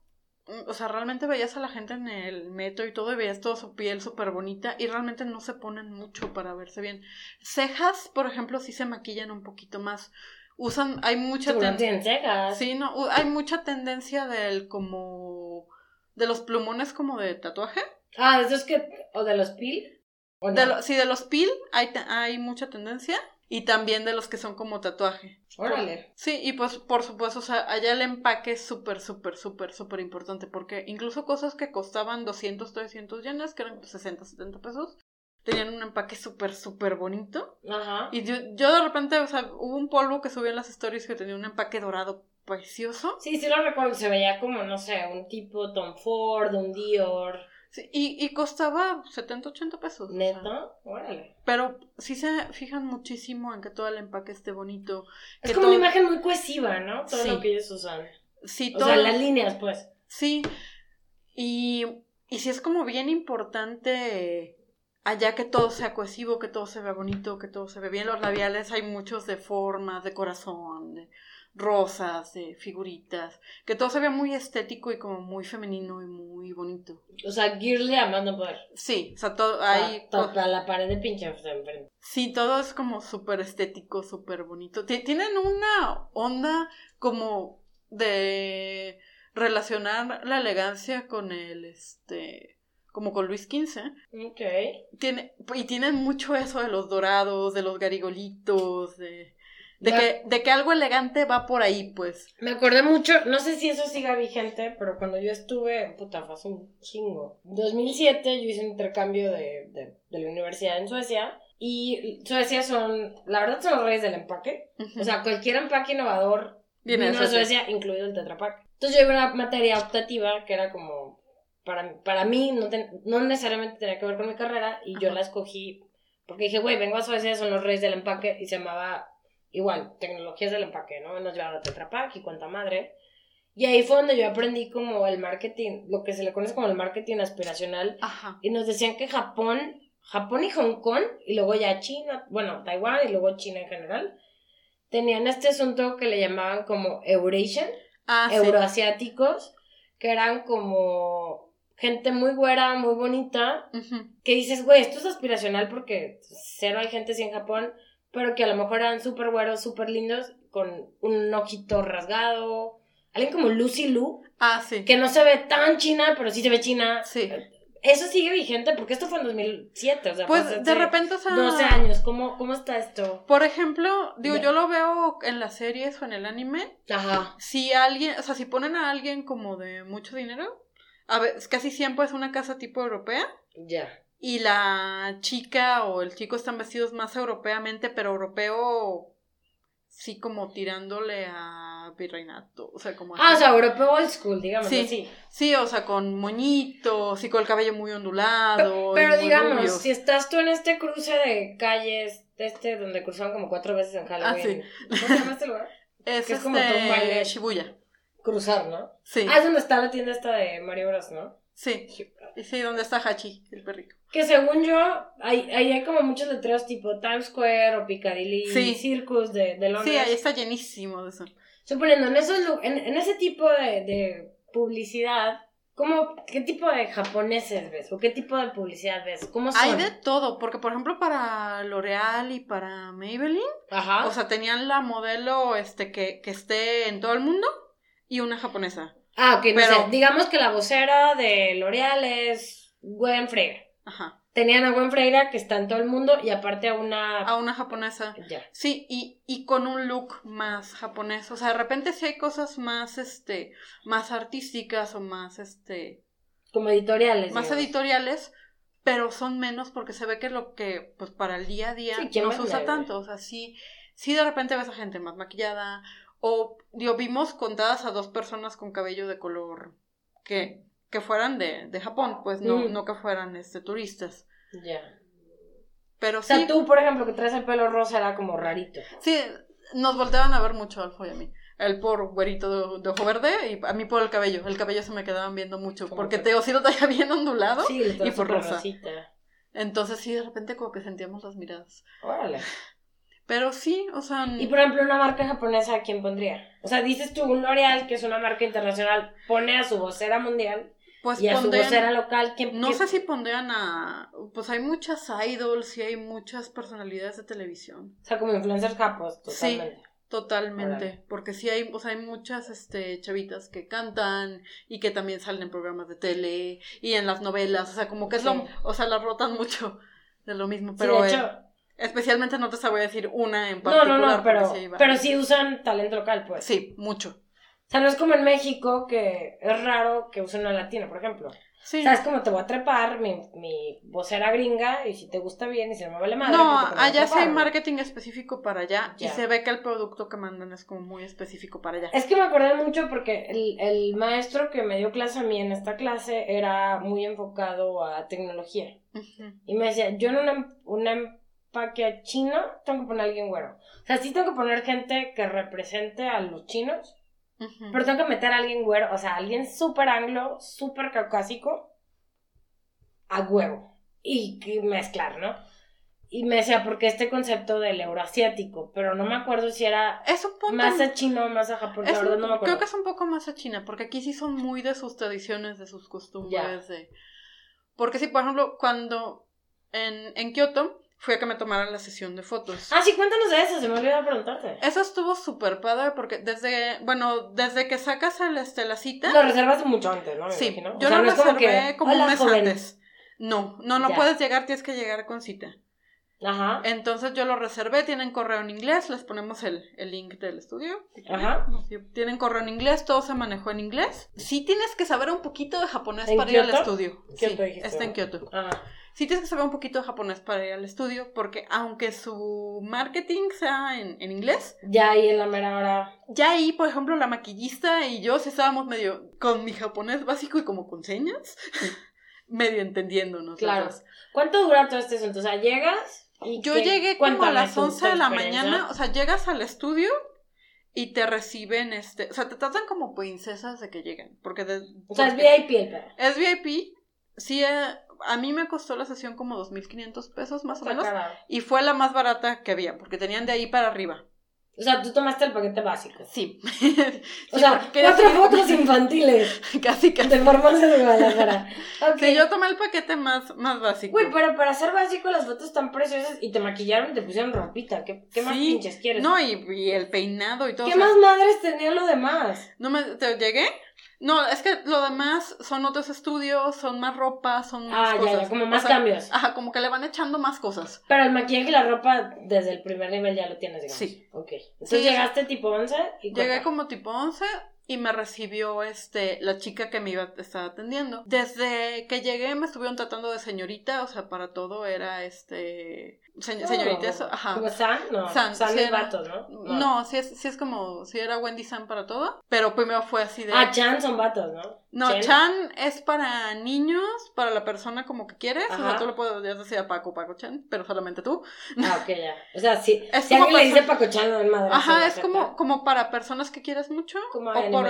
Mm, O sea, realmente veías a la gente en el metro y todo, y veías toda su piel súper bonita, y realmente no se ponen mucho para verse bien. Cejas, por ejemplo, sí se maquillan un poquito más. Usan, hay mucha Seguro ten- tienen cejas. Sí, no, hay mucha tendencia del como de los plumones como de tatuaje. Ah, esos que... O de los pil. ¿O no? De lo- sí, de los pil hay, hay mucha tendencia y también de los que son como tatuaje. Órale. Sí, y pues por supuesto, o sea, allá el empaque es súper, súper, súper, súper importante porque incluso cosas que costaban 200, 300 yenes, que eran 60, 70 pesos, tenían un empaque súper, súper bonito. Ajá. Y yo, yo de repente, o sea, hubo un polvo que subí en las stories que tenía un empaque dorado precioso. Sí, sí lo recuerdo. Se veía como, no sé, un tipo Tom Ford, un Dior. Sí, y, y costaba 70, 80 pesos. o ¿Neta? Órale. pero sí se fijan muchísimo en que todo el empaque esté bonito. Es que como todo- una imagen muy cohesiva, ¿no? Todo Sí. lo que ellos usan. Sí, O todo. sea, las líneas, pues. Sí. Y, y sí es como bien importante allá que todo sea cohesivo, que todo se vea bonito, que todo se ve bien. Los labiales hay muchos de formas, de corazón, de rosas, de figuritas. Que todo se vea muy estético y como muy femenino y muy bonito. O sea, girly a más no poder. Sí, o sea, todo toca la pared de pinche enfrente. Sí, todo es como súper estético, súper bonito. Ti- Tienen una onda como de relacionar la elegancia con el, este, como con Luis XV. Ok. Tiene, y tienen mucho eso de los dorados, de los garigolitos, de, de, Ya. que, de que algo elegante va por ahí, pues. Me acordé mucho, no sé si eso siga vigente, pero cuando yo estuve, puta, fue hace un chingo. 2007 yo hice un intercambio de, de, de la universidad en Suecia. Y Suecia son, la verdad son los reyes del empaque. Ujú. O sea, cualquier empaque innovador Viene de Suecia. Suecia, incluido el Tetra Pak. Entonces yo llevé una materia optativa que era como, para, para mí, no, ten- no necesariamente tenía que ver con mi carrera, y yo la escogí porque dije, güey, vengo a Suecia, son los reyes del empaque, y se llamaba igual, tecnologías del empaque, ¿no? Nos llevaron a Tetra Pak y cuanta madre. Y ahí fue donde yo aprendí como el marketing, lo que se le conoce como el marketing aspiracional, Ajá. y nos decían que Japón, Japón y Hong Kong, y luego ya China, bueno, Taiwán y luego China en general, tenían este asunto que le llamaban como Eurasian, Ah, sí. euroasiáticos, que eran como gente muy güera, muy bonita, Ujú. que dices, güey, esto es aspiracional porque cero hay gente así en Japón, pero que a lo mejor eran súper güeros, súper lindos, con un ojito rasgado, alguien como Lucy Lu, Ah, sí. que no se ve tan china, pero sí se ve china. Sí. Eso sigue vigente porque esto fue en 2007, o sea, Pues de repente, o sea... 12 años, ¿cómo, cómo está esto? Por ejemplo, digo, yo lo veo en las series o en el anime. Ajá. Si alguien, o sea, si ponen a alguien como de mucho dinero, a ver, casi siempre es una casa tipo europea. Ya. Y la chica o el chico están vestidos más europeamente, pero europeo sí como tirándole a virreinato, o sea, como Ah, o sea, europeo old school, digamos Sí. así. Sí, o sea, con moñitos y con el cabello muy ondulado. Pero muy digamos, rubios. si estás tú en este cruce de calles, de este donde cruzaron como cuatro veces en Halloween. Ah, ¿Cómo se llama este lugar? Es, que es como este, todo un baile. Shibuya. Cruzar, ¿no? Sí, Ah, es donde está la tienda esta de Mario Bros, ¿no? Sí. Sí, donde está Hachi, el perrito. Que según yo, ahí, ahí hay como muchos letreros tipo Times Square o Piccadilly Sí. Circus de, de Londres. Sí, ahí está llenísimo de eso. Suponiendo, en, esos, en, en ese tipo de, de publicidad, ¿cómo, ¿qué tipo de japoneses ves? ¿O qué tipo de publicidad ves? ¿Cómo son? Hay de todo, porque por ejemplo para L'Oreal y para Maybelline, Ajá. o sea, tenían la modelo este que, que esté en todo el mundo y una japonesa. Ah, ok, no pero- sé. Digamos que la vocera de L'Oreal es Gwen Freire. Ajá. Tenían a Gwen Freire que está en todo el mundo y aparte a una... A una japonesa. Ya. Sí, y, y con un look más japonés. O sea, de repente sí hay cosas más, este, más artísticas o más, este, Como editoriales. más digamos. editoriales, pero son menos porque se ve que lo que, pues para el día a día Sí, ¿quién no se usa tanto. O sea, sí, sí de repente ves a gente más maquillada. O, digo, vimos contadas a dos personas con cabello de color que, que fueran de, de Japón, pues no, no que fueran, este, turistas. Ya. Pero O sea, sí, tú, por ejemplo, que traes el pelo rosa era como rarito. sí, nos volteaban a ver mucho Alfo y a mí. Él por güerito de, de ojo verde y a mí por el cabello. El cabello se me quedaban viendo mucho. Porque que- te digo, sí lo traía bien ondulado. Sí, y por rosa. rosita. Entonces sí, de repente como que sentíamos las miradas. Órale. Pero sí, o sea... Y por ejemplo, una marca japonesa, ¿a quién pondría? O sea, dices tú, un L'Oreal, que es una marca internacional, pone a su vocera mundial pues y a su vocera local. ¿quién, No qué- sé si pondrían a... Pues hay muchas idols y hay muchas personalidades de televisión. O sea, como influencers japos, totalmente. Totalmente. Órale. Porque sí hay, o sea, hay muchas este, chavitas que cantan y que también salen en programas de tele y en las novelas. O sea, como que es Sí. lo... O sea, las rotan mucho de lo mismo. Sí, Pero eh, especialmente no te sabría decir una en no, particular. no, no, porque pero, sí pero sí usan talento local, pues. Sí, mucho. O sea, no es como en México, que es raro que usen una latina, por ejemplo. Sí. ¿Sabes cómo te voy a trepar mi, mi vocera gringa? Y si te gusta bien y si no me vale madre. No, pues allá sí hay marketing específico para allá y se ve que el producto que mandan es como muy específico para allá. Es que me acordé mucho porque el, el maestro que me dio clase a mí en esta clase era muy enfocado a tecnología. Ujú. Y me decía, yo en un, em- un empaque chino tengo que poner a alguien güero. O sea, sí tengo que poner gente que represente a los chinos, Ujú. pero tengo que meter a alguien güero, o sea, alguien súper anglo, súper caucásico, a huevo. Y, y mezclar, ¿no? Y me decía, porque este concepto del euroasiático, pero no me acuerdo si era Es un más a chino o más a Japón, la verdad un- no me acuerdo. creo que es un poco más a China, porque aquí sí son muy de sus tradiciones, de sus costumbres. De... Porque sí, por ejemplo, cuando en, en Kioto fui a que me tomaran la sesión de fotos. Ah, sí, cuéntanos de eso, se me olvidó preguntarte. Eso estuvo súper padre porque desde, bueno, desde que sacas el, este, la cita, Lo reservas mucho antes, ¿no? Me sí, imagino. O yo sea, lo no es como reservé que, como, "Hola, un mes joven". antes. No, no, no Ya. puedes llegar, tienes que llegar con cita. Ajá. Entonces yo lo reservé, tienen correo en inglés, les ponemos el, el link del estudio. Ajá. Tienen correo en inglés, todo se manejó en inglés. Sí tienes que saber un poquito de japonés ¿En para ir al estudio. Kioto sí, dijiste, está en. Kioto. Ajá. Sí tienes que saber un poquito de japonés para ir al estudio, porque aunque su marketing sea en, en inglés, Ya ahí en la mera hora. ya ahí, por ejemplo, la maquillista y yo sí estábamos medio con mi japonés básico y como con señas, medio entendiéndonos. Claro. ¿Cuánto dura todo este asunto? O sea, llegas y. Yo qué- llegué como a las tu- 11 tu de la mañana, o sea, llegas al estudio y te reciben, este, o sea, te tratan como princesas de que lleguen, porque de, O sea, es VIP es VIP, sí, eh, a mí me costó la sesión como 2.500 pesos más o menos, y fue la más barata que había, porque tenían de ahí para arriba. O sea, tú tomaste el paquete básico. Sí. O sea, cuatro fotos infantiles Casi, casi. de farmacia de Guadalajara. Ok. Sí, yo tomé el paquete más, más básico. Güey, pero para ser básico las fotos están preciosas y te maquillaron y te pusieron ropita. ¿Qué, qué más pinches quieres? No, y, y el peinado y todo. ¿Qué o sea, más madres tenía lo demás? ¿No me te llegué? No, es que lo demás son otros estudios, son más ropa, son más Ah, cosas. ya, ya, como O más sea, cambios. Ajá, como que le van echando más cosas. Pero el maquillaje y la ropa desde el primer nivel ya lo tienes, digamos. Sí. Ok. Entonces Sí. llegaste tipo 11 y Llegué cuenta. como tipo 11 y me recibió este la chica que me iba a estar atendiendo. Desde que llegué me estuvieron tratando de señorita, o sea, para todo era este Se- señorita, eso, ajá. ¿Como San? No. San, San, sí es era- vatos, ¿no? No, sí es, sí es como, sí era Wendy San para todo, pero primero fue así de... Ah, Chan son vatos, ¿no? no. Chan es para niños, para la persona como que quieres, o sea, Ajá. tú lo podrías decir a Paco, Paco Chan, pero solamente tú. Ah, ok, ya. O sea, sí. Es si como alguien le dice Paco Chan, no es madre. Ajá, es como, como para personas que quieres mucho, Como o, por-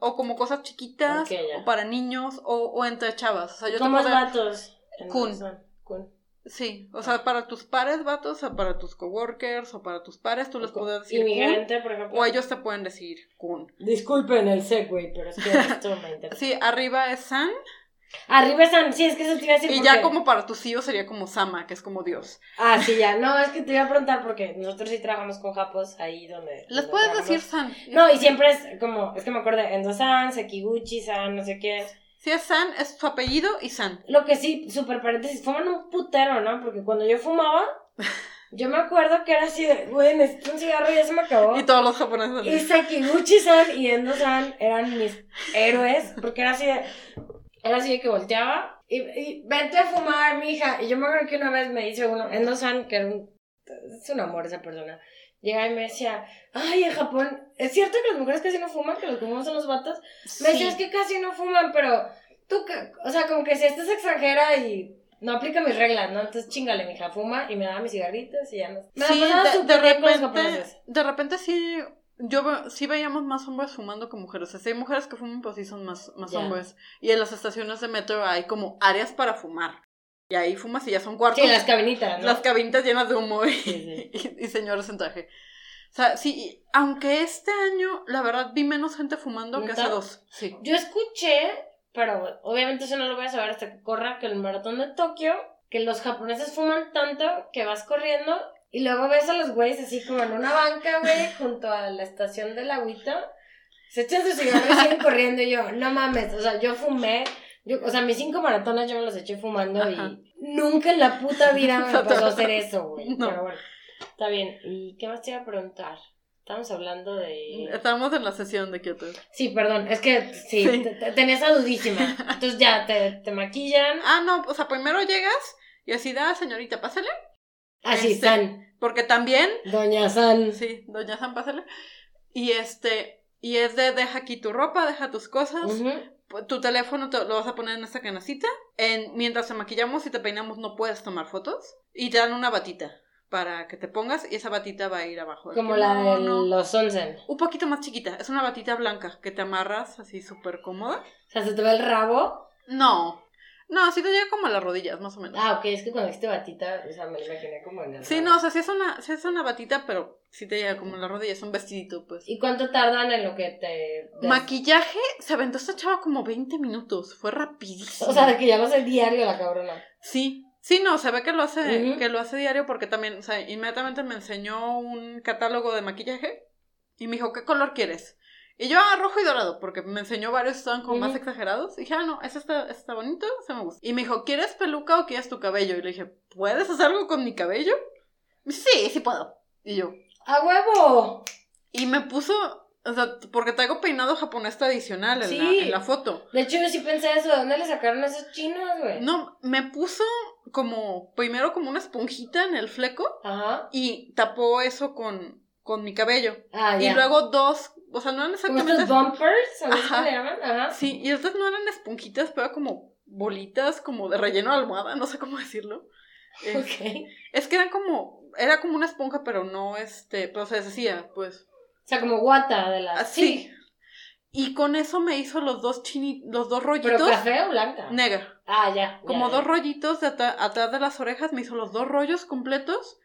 o como cosas chiquitas, Ok, ya. o para niños, o, o entre chavas, o sea, yo te ¿Cómo es puedo- vatos? Kun. Kun. Sí, o sea, para tus pares, vatos, o para tus coworkers, o para tus pares, tú les puedes decir kun, Inmigrante, por ejemplo. o ellos te pueden decir kun. Disculpen el segue, pero es que esto me interesa. Sí, arriba es san, Arriba están, sí, es que eso te iba a decir. y ya como para tus hijos sería como sama, que es como Dios. Ah, sí, ya. No, es que te iba a preguntar porque nosotros sí trabajamos con japos ahí donde. Les donde puedes trabajamos. decir san. No, y siempre es como, es que me acuerdo Endo-san, Sekiguchi-san, no sé qué. Si es san, es su apellido y san. Lo que sí, súper paréntesis, fuman un putero, ¿no? Porque cuando yo fumaba, yo me acuerdo que era así de, güey, necesito un cigarro y ya se me acabó. Y todos los japoneses. Y Sekiguchi-san y Endo-san eran mis héroes, porque era así de, era así de que volteaba y, y vente a fumar, mija. Y yo me acuerdo que una vez me dice uno, Endo-san, que era un, es un amor esa persona, llegaba y me decía, ay, en Japón, ¿es cierto que las mujeres casi no fuman, que los fuman son los vatos? Me decía, es que casi no fuman, pero tú, o sea, como que si esta es extranjera y no aplica mis reglas, ¿no? Entonces chingale, mija, fuma y me daba mis cigarritos y ya no. Me Sí, de, de repente, de repente sí, yo sí veíamos más hombres fumando que mujeres. O sea, sí hay mujeres que fuman, pues sí son más, más hombres. Y en las estaciones de metro hay como áreas para fumar. Y ahí fumas y ya son cuartos. Sí, las cabinitas, ¿no? las cabinitas llenas de humo y, Sí, y- y señores en traje. O sea, sí, aunque este año, la verdad, vi menos gente fumando que hace dos. Sí. Yo escuché, pero obviamente eso no lo voy a saber hasta que corra, que el maratón de Tokio, que los japoneses fuman tanto que vas corriendo y luego ves a los güeyes así como en una banca, güey, junto a la estación del agüita. Se echan sus cigarros y siguen corriendo y yo, no mames, o sea, yo fumé, yo, o sea, mis cinco maratones yo me los eché fumando Ajá. y nunca en la puta vida me pasó hacer eso, güey. No. Pero bueno, está bien. ¿Y qué más te iba a preguntar? Estamos hablando de... Estábamos en la sesión de Kyoto. Sí, perdón, es que sí, Sí. te- te- tenía esa dudísima. Entonces ya te, te maquillan. Ah, no, o sea, primero llegas y así, da, señorita, pásale. Así, este- San. Porque también Doña San. Sí, doña San, pásale. Y este, y es de deja aquí tu ropa, deja tus cosas. Pu- Tu teléfono te lo vas a poner en esta canacita. En, mientras te maquillamos y te peinamos no puedes tomar fotos. Y te dan una batita para que te pongas y esa batita va a ir abajo. Como la de los onsen. Un poquito más chiquita. Es una batita blanca que te amarras así súper cómoda. O sea, se te ve el rabo. No. No, así te llega como a las rodillas, más o menos. Ah, ok, es que cuando dijiste batita, o sea, me lo imaginé como en el Sí, no, o sea, sí es una, sí es una batita, pero sí te llega como a las rodillas. Es un vestidito, pues. ¿Y cuánto tardan en lo que te... des- Maquillaje, se aventó esta chava como 20 minutos, fue rapidísimo. O sea, de que ya lo hace diario la cabrona. sí, sí, no, se ve que lo hace, que lo hace diario porque también, o sea, inmediatamente me enseñó un catálogo de maquillaje y me dijo, ¿qué color quieres? Y yo, ah, rojo y dorado, porque me enseñó varios, estaban como más exagerados. Y dije, ah, no, ese está, ese está bonito, ese me gusta. Y me dijo, ¿quieres peluca o quieres tu cabello? Y le dije, ¿puedes hacer algo con mi cabello? Y dice, sí, sí puedo. Y yo, ¡A huevo! y me puso, o sea, porque traigo peinado japonés tradicional en, Sí. la, en la foto. De hecho, yo sí pensé eso. ¿De dónde le sacaron esos chinos, güey? No, me puso como, primero como una esponjita en el fleco Ajá. y tapó eso con, con mi cabello. Ah, Y ya. luego dos, o sea, no eran exactamente... estos bumpers, ¿sabes Ajá. le llaman? Ajá. Sí, y estas no eran esponjitas, pero como bolitas, como de relleno de almohada, no sé cómo decirlo. Eh, Ok. Es que eran como, era como una esponja, pero no este, pero se deshacía, pues. O sea, como guata de la... Así. Y con eso me hizo los dos chini, los dos ¿Pero rollitos. café o blanca? Negra. Ah, ya. Como ya, dos ya. rollitos de atrás de las orejas, me hizo los dos rollos completos.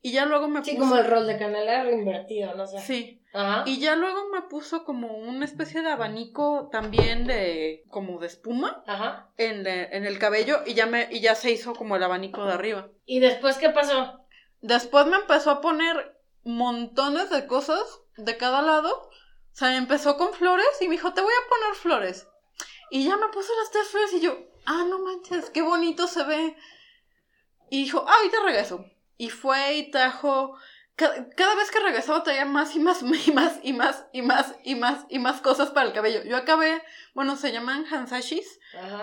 Y ya luego me Sí, puso. como el rol de canela reinvertido, no sé. Sí. Ajá. Y ya luego me puso como una especie de abanico también de. como de espuma Ajá. en, en el cabello. Y ya me, y ya se hizo como el abanico de arriba. ¿Y después qué pasó? Después me empezó a poner montones de cosas de cada lado. O sea, empezó con flores y me dijo, te voy a poner flores. Y ya me puso las tres flores y yo, ah, no manches, qué bonito se ve. Y dijo, ah, ahorita regreso. Y fue y trajo cada vez que regresaba traía más y más y más y más y más y más y más cosas para el cabello. Yo acabé, bueno, se llaman hansashis.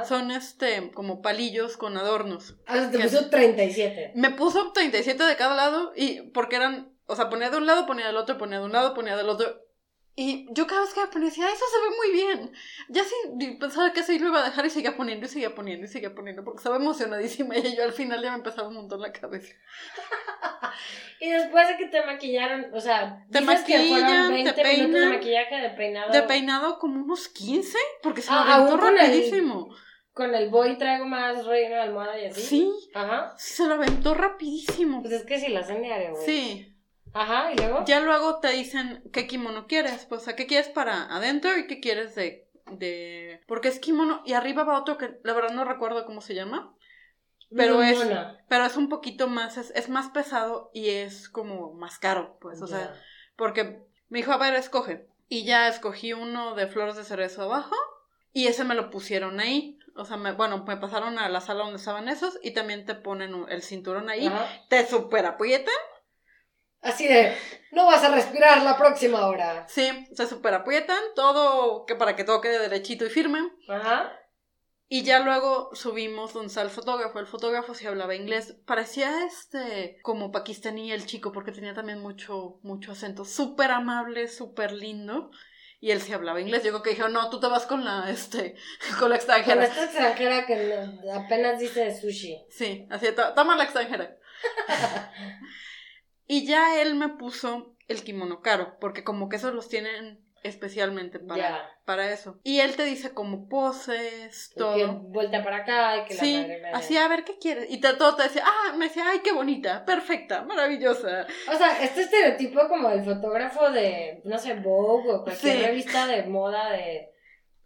Son este como palillos con adornos. Ah, te puso 37. Me puso 37 de cada lado y porque eran, o sea, ponía de un lado, ponía del otro, ponía de un lado, ponía del otro. Y yo cada vez que me ponía decía, eso se ve muy bien. Ya sí pensaba que así lo iba a dejar y seguía poniendo y seguía poniendo y seguía poniendo porque estaba emocionadísima y yo al final ya me empezaba un montón la cabeza. y después de que te maquillaron, o sea, te maquillan, 20 te peinan, minutos de maquillaje de peinado. De peinado como unos 15 porque se ah, lo aventó rapidísimo. Con el boy traigo más reino de almohada y así. Sí. Ajá. Se lo aventó rapidísimo. Pues es que si la hacen diario, güey. Sí. Ajá, y luego. Ya luego te dicen qué kimono quieres. Pues, o sea, qué quieres para adentro y qué quieres de. de... Porque es kimono. Y arriba va otro que la verdad no recuerdo cómo se llama. Pero es. Pero es un poquito más. Es, es, más pesado y es como más caro. Pues, o sea. Porque me dijo, a ver, escoge. Y ya escogí uno de flores de cerezo abajo. Y ese me lo pusieron ahí. O sea, me, bueno, me pasaron a la sala donde estaban esos y también te ponen el cinturón ahí. Te super aprietan Así de, no vas a respirar la próxima hora. Sí, se super aprietan, todo que para que todo quede derechito y firme. Ajá. Y ya luego subimos donde está el fotógrafo. El fotógrafo sí hablaba inglés. Parecía este como pakistaní el chico porque tenía también mucho, mucho acento. Súper amable, súper lindo. Y él sí hablaba inglés. Yo creo que dijo, no, tú te vas con la, este, con la extranjera. Con esta extranjera que apenas dice sushi. Sí, así, toma la extranjera. Y ya él me puso el kimono caro, porque como que esos los tienen especialmente para, para eso. Y él te dice como poses, todo. Que vuelta para acá y que sí, así a ver qué quieres. Y todo te decía, ah, me decía, ay, qué bonita, perfecta, maravillosa. O sea, este estereotipo como el fotógrafo de, no sé, Vogue o cualquier revista de moda de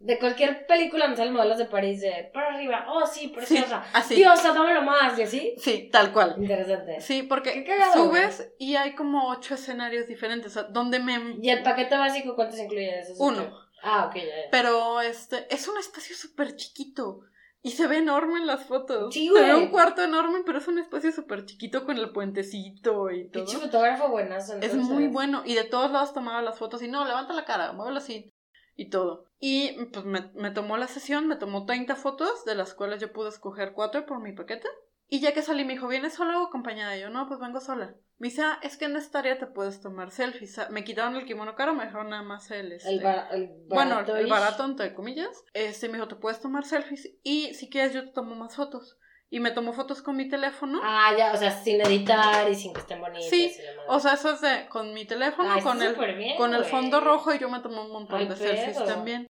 de cualquier película me salen modelos de París de para arriba, oh sí, preciosa, sí, diosa, dámelo más, y así. Sí, tal cual. Interesante. Sí, porque subes y hay como ocho escenarios diferentes, donde me... ¿Y el paquete básico cuántos incluye eso? Uno. Ah, ok, ya, Pero este, es un espacio súper chiquito. Y se ve enorme en las fotos. Sí, güey. Se ve un cuarto enorme, pero es un espacio súper chiquito con el puentecito y todo. Pinche fotógrafo buenazo. Es muy bueno. Y de todos lados tomaba las fotos y no, levanta la cara, muévelo así y todo. Y pues me, me, tomó la sesión, me tomó 30 fotos, de las cuales yo pude escoger 4 por mi paquete. Y ya que salí me dijo, ¿vienes sola o acompañada? yo, no, pues vengo sola. Me dice, ah, es que en esta área te puedes tomar selfies. Me quitaron el kimono caro, me dejaron nada más el... Este... El, barato bueno, el barato, entre comillas. Este, me dijo, te puedes tomar selfies y si quieres yo te tomo más fotos y me tomo fotos con mi teléfono. Ah, ya, o sea, sin editar y sin que estén bonitas. Sí, o sea, eso es de con mi teléfono, con, el, con el fondo rojo y yo me tomo un montón de selfies también.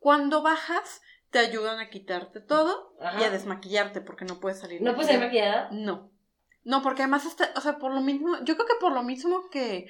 Cuando bajas, te ayudan a quitarte todo y a desmaquillarte porque no puedes salir. ¿No puedes salir maquillada? No. No, porque además, está, o sea, por lo mismo, yo creo que por lo mismo que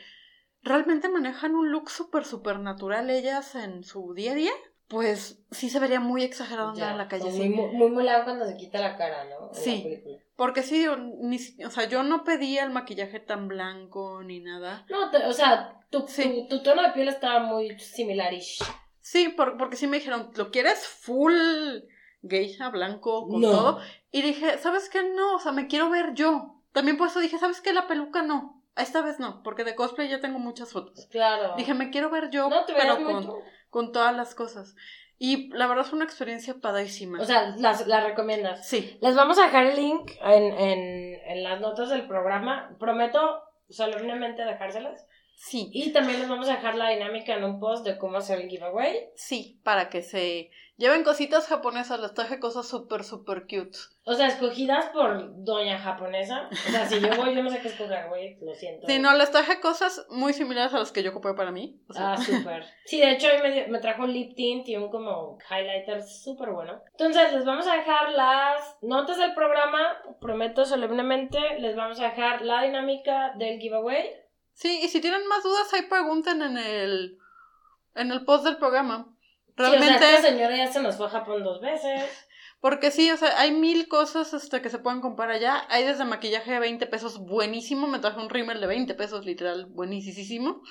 realmente manejan un look súper, súper natural ellas en su día a día pues sí se vería muy exagerado andar en la calle. Muy, muy, muy cuando se quita la cara, ¿no? sí. Porque sí, ni, o sea, yo no pedía el maquillaje tan blanco ni nada. No, o sea, tu, tu, tono de piel estaba muy similarish. Sí, porque sí me dijeron, ¿lo quieres full geisha, blanco, con todo? Y dije, ¿sabes qué? No, o sea, me quiero ver yo. También por eso dije, ¿sabes qué? La peluca no. Esta vez no, porque de cosplay ya tengo muchas fotos. Claro. Dije, me quiero ver yo, pero con con todas las cosas. Y la verdad es una experiencia padrísima. O sea, las, la recomiendas. Sí. Les vamos a dejar el link en, en, en las notas del programa. Prometo solemnemente dejárselas. Sí. Y también les vamos a dejar la dinámica en un post de cómo hacer el giveaway. Sí, para que se lleven cositas japonesas, les traje cosas súper, súper cute. O sea, escogidas por doña japonesa. O sea, si yo voy, yo no sé qué escoger, güey, lo siento. Sí, no, les traje cosas muy similares a las que yo compré para mí. Ah, súper. Sí, de hecho, hoy me, me, trajo un lip tint y un como highlighter súper bueno. Entonces, les vamos a dejar las notas del programa. Prometo solemnemente, les vamos a dejar la dinámica del giveaway Sí, y si tienen más dudas, ahí pregunten en el, en el post del programa. Realmente. Sí, o esta señora ya se nos fue a Japón dos veces. Porque sí, o sea, hay mil cosas este, que se pueden comprar allá. Hay desde maquillaje de 20 pesos buenísimo, me traje un rímel de 20 pesos, literal, buenísimo.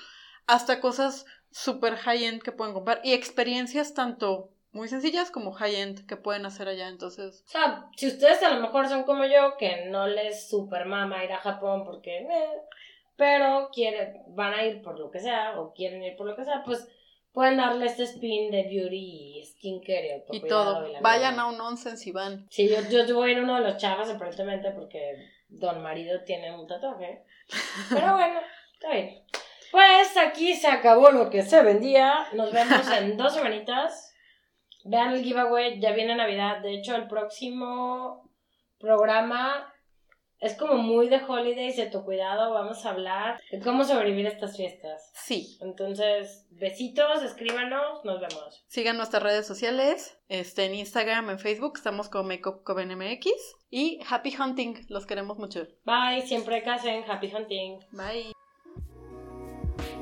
Hasta cosas super high-end que pueden comprar. Y experiencias tanto muy sencillas como high-end que pueden hacer allá, entonces... O sea, si ustedes a lo mejor son como yo, que no les super mama ir a Japón porque... Eh, pero quieren, van a ir por lo que sea, o quieren ir por lo que sea, pues pueden darle este spin de beauty y skincare y, todo. Vayan a un once si van. Sí, yo, yo voy a ir uno de los chavos aparentemente porque don marido tiene un tatuaje. Pero bueno, está bien. Pues aquí se acabó lo que se vendía. Nos vemos en dos semanitas. Vean el giveaway, ya viene Navidad. De hecho, el próximo programa es como muy de holidays, de tu cuidado. Vamos a hablar de cómo sobrevivir a estas fiestas. Sí. Entonces, besitos, escríbanos, nos vemos. Sigan nuestras redes sociales, este, en Instagram, en Facebook, estamos como Makeup Coven MX. Y Happy Hunting, los queremos mucho. Bye, siempre casen, Happy Hunting. Bye.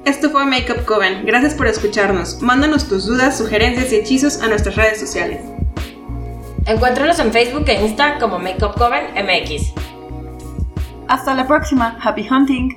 Esto fue Makeup Coven. Gracias por escucharnos. Mándanos tus dudas, sugerencias y hechizos a nuestras redes sociales. Encuéntranos en Facebook e Insta como Makeup Coven MX. Hasta la próxima. Happy hunting.